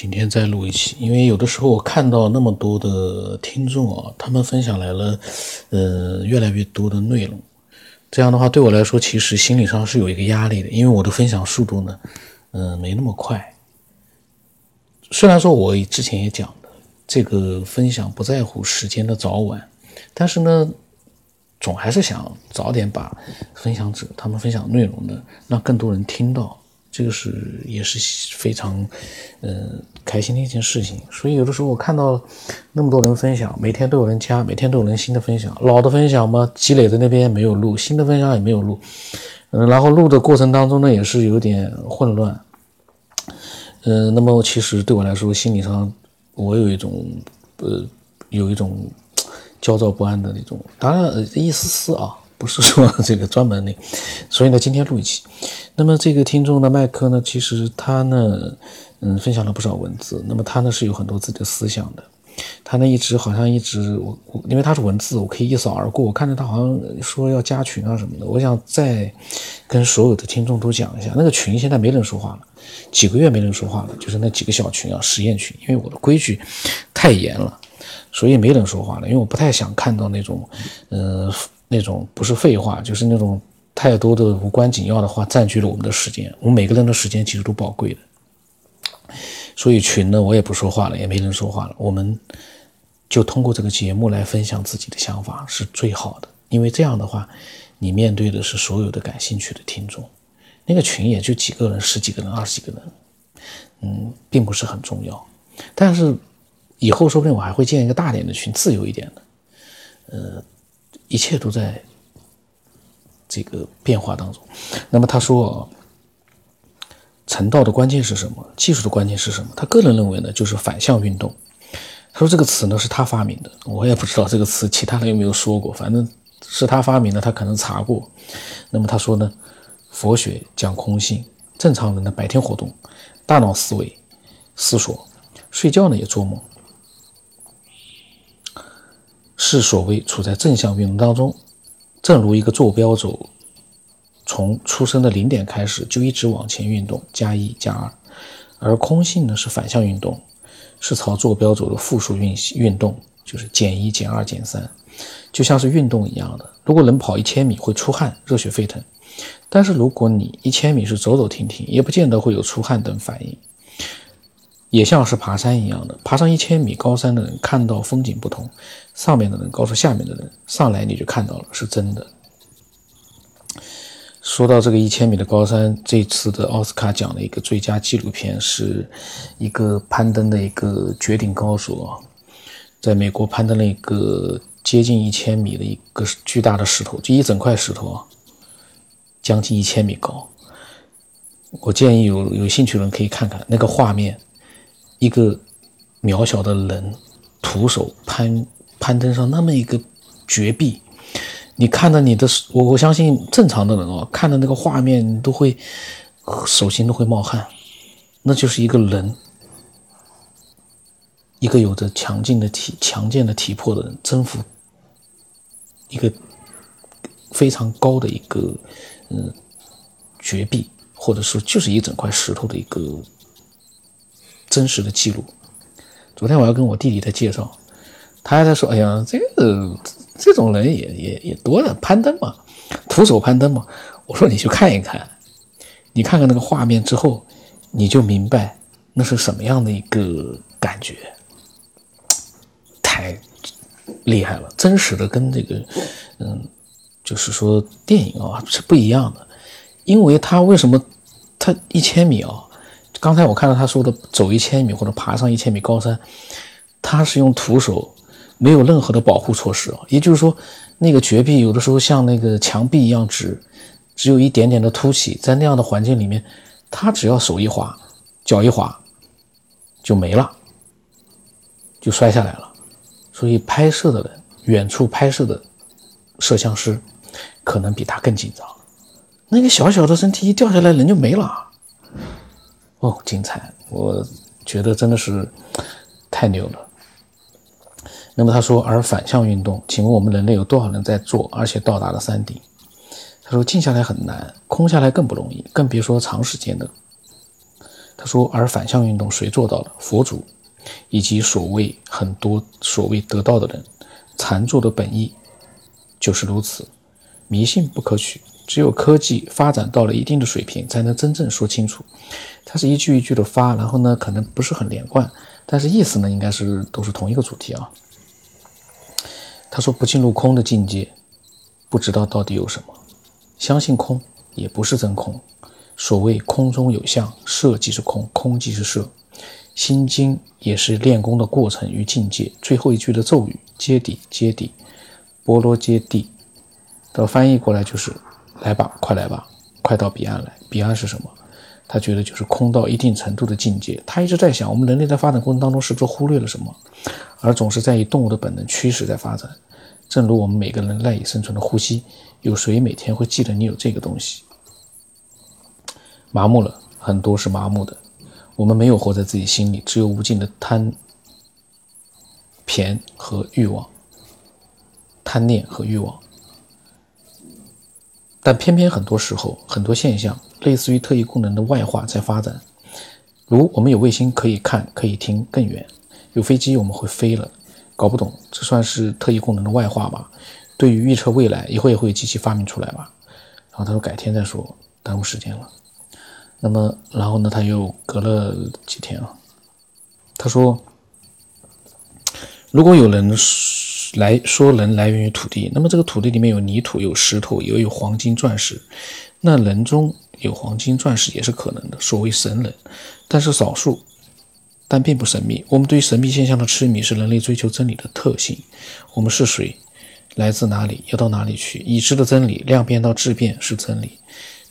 今天再录一期，因为有的时候我看到那么多的听众啊，他们分享来了，呃，越来越多的内容，这样的话对我来说，其实心理上是有一个压力的，因为我的分享速度呢，嗯，没那么快。虽然说我之前也讲的，这个分享不在乎时间的早晚，但是呢，总还是想早点把分享者他们分享内容呢，让更多人听到。这个是也是非常，呃，开心的一件事情。所以有的时候我看到那么多人分享，每天都有人加，每天都有人新的分享，老的分享嘛积累在那边没有录，新的分享也没有录，嗯，然后录的过程当中呢也是有点混乱，嗯，那么其实对我来说心理上我有一种呃有一种焦躁不安的那种，当然一丝丝啊。不是说这个专门那，所以呢，今天录一期。那么这个听众的麦克呢，其实他呢，嗯，分享了不少文字。那么他呢是有很多自己的思想的。他呢一直好像一直我我，因为他是文字，我可以一扫而过。我看着他好像说要加群啊什么的。我想再跟所有的听众都讲一下，那个群现在没人说话了，几个月没人说话了，就是那几个小群啊，实验群。因为我的规矩太严了，所以没人说话了。因为我不太想看到那种，呃。那种不是废话，就是那种太多的无关紧要的话占据了我们的时间。我们每个人的时间其实都宝贵的，所以群呢，我也不说话了，也没人说话了。我们就通过这个节目来分享自己的想法是最好的，因为这样的话，你面对的是所有的感兴趣的听众。那个群也就几个人，十几个人，二十几个人，嗯，并不是很重要。但是以后说不定我还会建一个大点的群，自由一点的，呃。一切都在这个变化当中。那么他说，成道的关键是什么？技术的关键是什么？他个人认为呢，就是反向运动。他说这个词呢是他发明的，我也不知道这个词其他人有没有说过，反正是他发明的，他可能查过。那么他说呢，佛学讲空性，正常人呢白天活动，大脑思维、思索，睡觉呢也做梦。是所谓处在正向运动当中，正如一个坐标轴，从出生的零点开始就一直往前运动，加一加二；而空性呢是反向运动，是朝坐标轴的负数运运动，就是减一减二减三，就像是运动一样的。如果能跑一千米会出汗，热血沸腾；但是如果你一千米是走走停停，也不见得会有出汗等反应。也像是爬山一样的，爬上一千米高山的人看到风景不同，上面的人告诉下面的人，上来你就看到了，是真的。说到这个一千米的高山，这次的奥斯卡奖的一个最佳纪录片是一个攀登的一个绝顶高手啊，在美国攀登了一个接近一千米的一个巨大的石头，就一整块石头啊，将近一千米高。我建议有有兴趣的人可以看看那个画面。一个渺小的人徒手攀攀登上那么一个绝壁，你看到你的我我相信正常的人哦，看到那个画面都会手心都会冒汗，那就是一个人，一个有着强劲的体强健的体魄的人征服一个非常高的一个嗯绝壁，或者说就是一整块石头的一个。真实的记录。昨天我要跟我弟弟在介绍，他还在说：“哎呀，这个这种人也也也多了，攀登嘛，徒手攀登嘛。”我说：“你去看一看，你看看那个画面之后，你就明白那是什么样的一个感觉，太厉害了，真实的跟这个，嗯，就是说电影啊是不一样的，因为他为什么他一千米啊？”刚才我看到他说的走一千米或者爬上一千米高山，他是用徒手，没有任何的保护措施啊。也就是说，那个绝壁有的时候像那个墙壁一样直，只有一点点的凸起，在那样的环境里面，他只要手一滑，脚一滑，就没了，就摔下来了。所以拍摄的人，远处拍摄的摄像师，可能比他更紧张。那个小小的身体一掉下来，人就没了。哦，精彩！我觉得真的是太牛了。那么他说，而反向运动，请问我们人类有多少人在做，而且到达了山顶？他说，静下来很难，空下来更不容易，更别说长时间的。他说，而反向运动谁做到了？佛祖，以及所谓很多所谓得道的人，禅坐的本意就是如此。迷信不可取，只有科技发展到了一定的水平，才能真正说清楚。它是一句一句的发，然后呢，可能不是很连贯，但是意思呢，应该是都是同一个主题啊。他说，不进入空的境界，不知道到底有什么。相信空，也不是真空。所谓空中有相，色即是空，空即是色。心经也是练功的过程与境界。最后一句的咒语：揭底，揭底，波罗揭谛。的翻译过来就是：来吧，快来吧，快到彼岸来。彼岸是什么？他觉得就是空到一定程度的境界。他一直在想，我们人类在发展过程当中是不是忽略了什么，而总是在以动物的本能驱使在发展。正如我们每个人赖以生存的呼吸，有谁每天会记得你有这个东西？麻木了，很多是麻木的。我们没有活在自己心里，只有无尽的贪、偏和欲望、贪念和欲望。但偏偏很多时候，很多现象类似于特异功能的外化在发展。如我们有卫星可以看、可以听更远；有飞机我们会飞了。搞不懂，这算是特异功能的外化吗？对于预测未来，以后也会有机器发明出来吧？然后他说改天再说，耽误时间了。那么，然后呢？他又隔了几天啊？他说：“如果有人来说人来源于土地，那么这个土地里面有泥土、有石头，也有黄金、钻石。那人中有黄金、钻石也是可能的，所谓神人，但是少数，但并不神秘。我们对于神秘现象的痴迷是人类追求真理的特性。我们是谁？来自哪里？要到哪里去？已知的真理，量变到质变是真理。”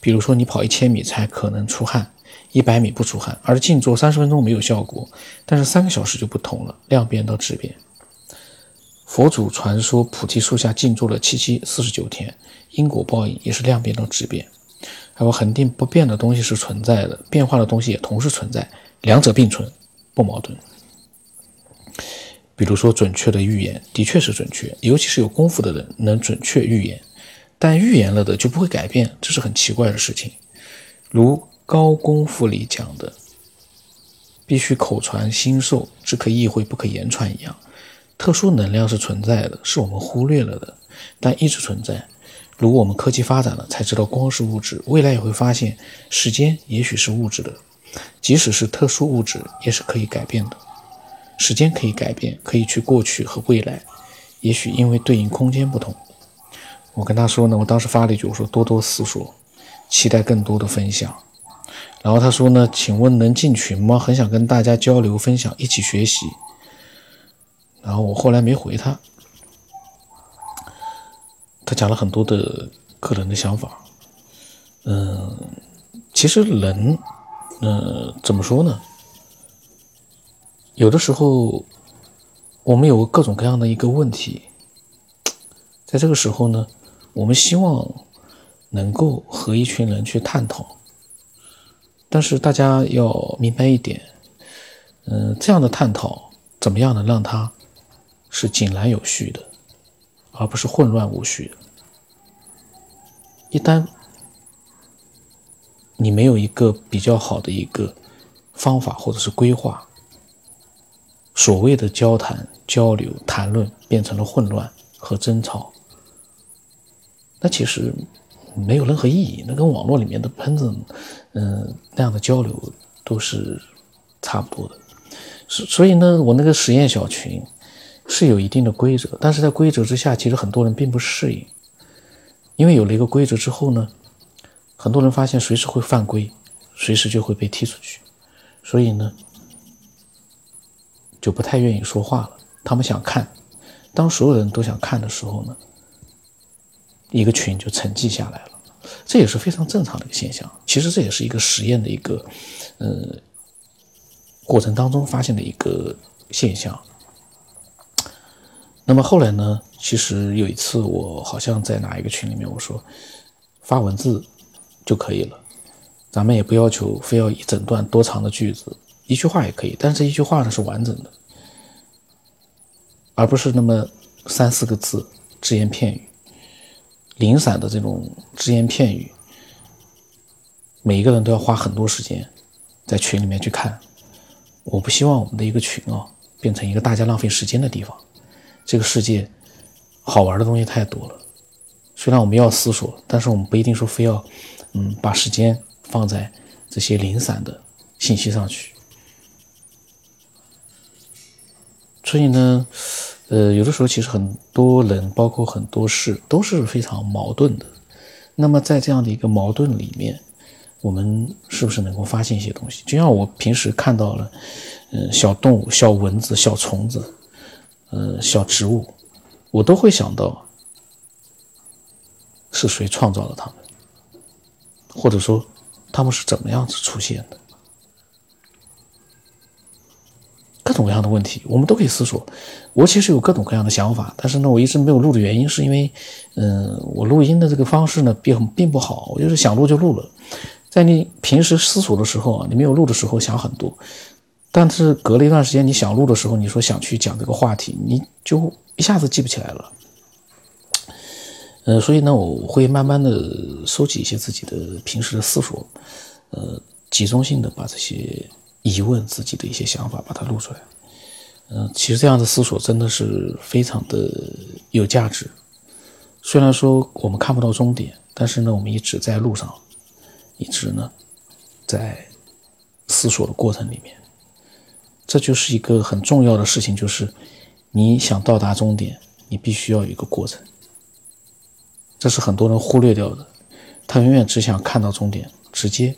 比如说，你跑一千米才可能出汗，一百米不出汗，而静坐三十分钟没有效果，但是三个小时就不同了，量变到质变。佛祖传说菩提树下静坐了七七四十九天，因果报应也是量变到质变。还有恒定不变的东西是存在的，变化的东西也同时存在，两者并存，不矛盾。比如说，准确的预言的确是准确，尤其是有功夫的人能准确预言。但预言了的就不会改变，这是很奇怪的事情。如高功夫里讲的，必须口传心授，只可意会不可言传一样。特殊能量是存在的，是我们忽略了的，但一直存在。如果我们科技发展了，才知道光是物质，未来也会发现时间也许是物质的，即使是特殊物质也是可以改变的。时间可以改变，可以去过去和未来，也许因为对应空间不同。我跟他说呢，我当时发了一句，我说多多思索，期待更多的分享。然后他说呢，请问能进群吗？很想跟大家交流分享，一起学习。然后我后来没回他，他讲了很多的个人的想法。嗯，其实人，嗯，怎么说呢？有的时候我们有各种各样的一个问题，在这个时候呢。我们希望能够和一群人去探讨，但是大家要明白一点，嗯，这样的探讨怎么样能让他是井然有序的，而不是混乱无序的。一旦你没有一个比较好的一个方法或者是规划，所谓的交谈、交流、谈论变成了混乱和争吵。那其实没有任何意义，那跟网络里面的喷子，嗯，那样的交流都是差不多的。所所以呢，我那个实验小群是有一定的规则，但是在规则之下，其实很多人并不适应，因为有了一个规则之后呢，很多人发现随时会犯规，随时就会被踢出去，所以呢，就不太愿意说话了。他们想看，当所有人都想看的时候呢？一个群就沉寂下来了，这也是非常正常的一个现象。其实这也是一个实验的一个，呃，过程当中发现的一个现象。那么后来呢？其实有一次我好像在哪一个群里面，我说发文字就可以了，咱们也不要求非要一整段多长的句子，一句话也可以，但是一句话呢是完整的，而不是那么三四个字只言片语。零散的这种只言片语，每一个人都要花很多时间在群里面去看。我不希望我们的一个群啊，变成一个大家浪费时间的地方。这个世界好玩的东西太多了，虽然我们要思索，但是我们不一定说非要，嗯，把时间放在这些零散的信息上去。所以呢，呃，有的时候其实很多人，包括很多事，都是非常矛盾的。那么在这样的一个矛盾里面，我们是不是能够发现一些东西？就像我平时看到了，嗯，小动物、小蚊子、小虫子，呃，小植物，我都会想到是谁创造了它们，或者说它们是怎么样子出现的？各种各样的问题，我们都可以思索。我其实有各种各样的想法，但是呢，我一直没有录的原因是因为，嗯，我录音的这个方式呢并并不好，我就是想录就录了。在你平时思索的时候啊，你没有录的时候想很多，但是隔了一段时间你想录的时候，你说想去讲这个话题，你就一下子记不起来了。呃，所以呢，我会慢慢的收集一些自己的平时的思索，呃，集中性的把这些疑问、自己的一些想法把它录出来。嗯，其实这样的思索真的是非常的有价值。虽然说我们看不到终点，但是呢，我们一直在路上。一直呢，在思索的过程里面，这就是一个很重要的事情，就是你想到达终点，你必须要有一个过程。这是很多人忽略掉的，他永远只想看到终点，直接，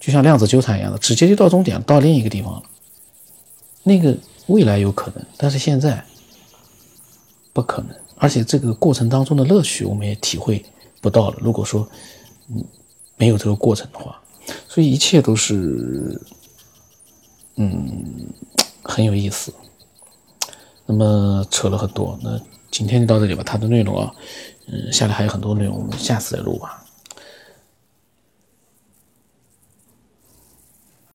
就像量子纠缠一样的，直接就到终点，到另一个地方了。那个未来有可能，但是现在不可能，而且这个过程当中的乐趣我们也体会不到了。如果说，嗯，没有这个过程的话，所以一切都是，嗯，很有意思。那么扯了很多，那今天就到这里吧。它的内容啊，嗯，下来还有很多内容，我们下次再录吧。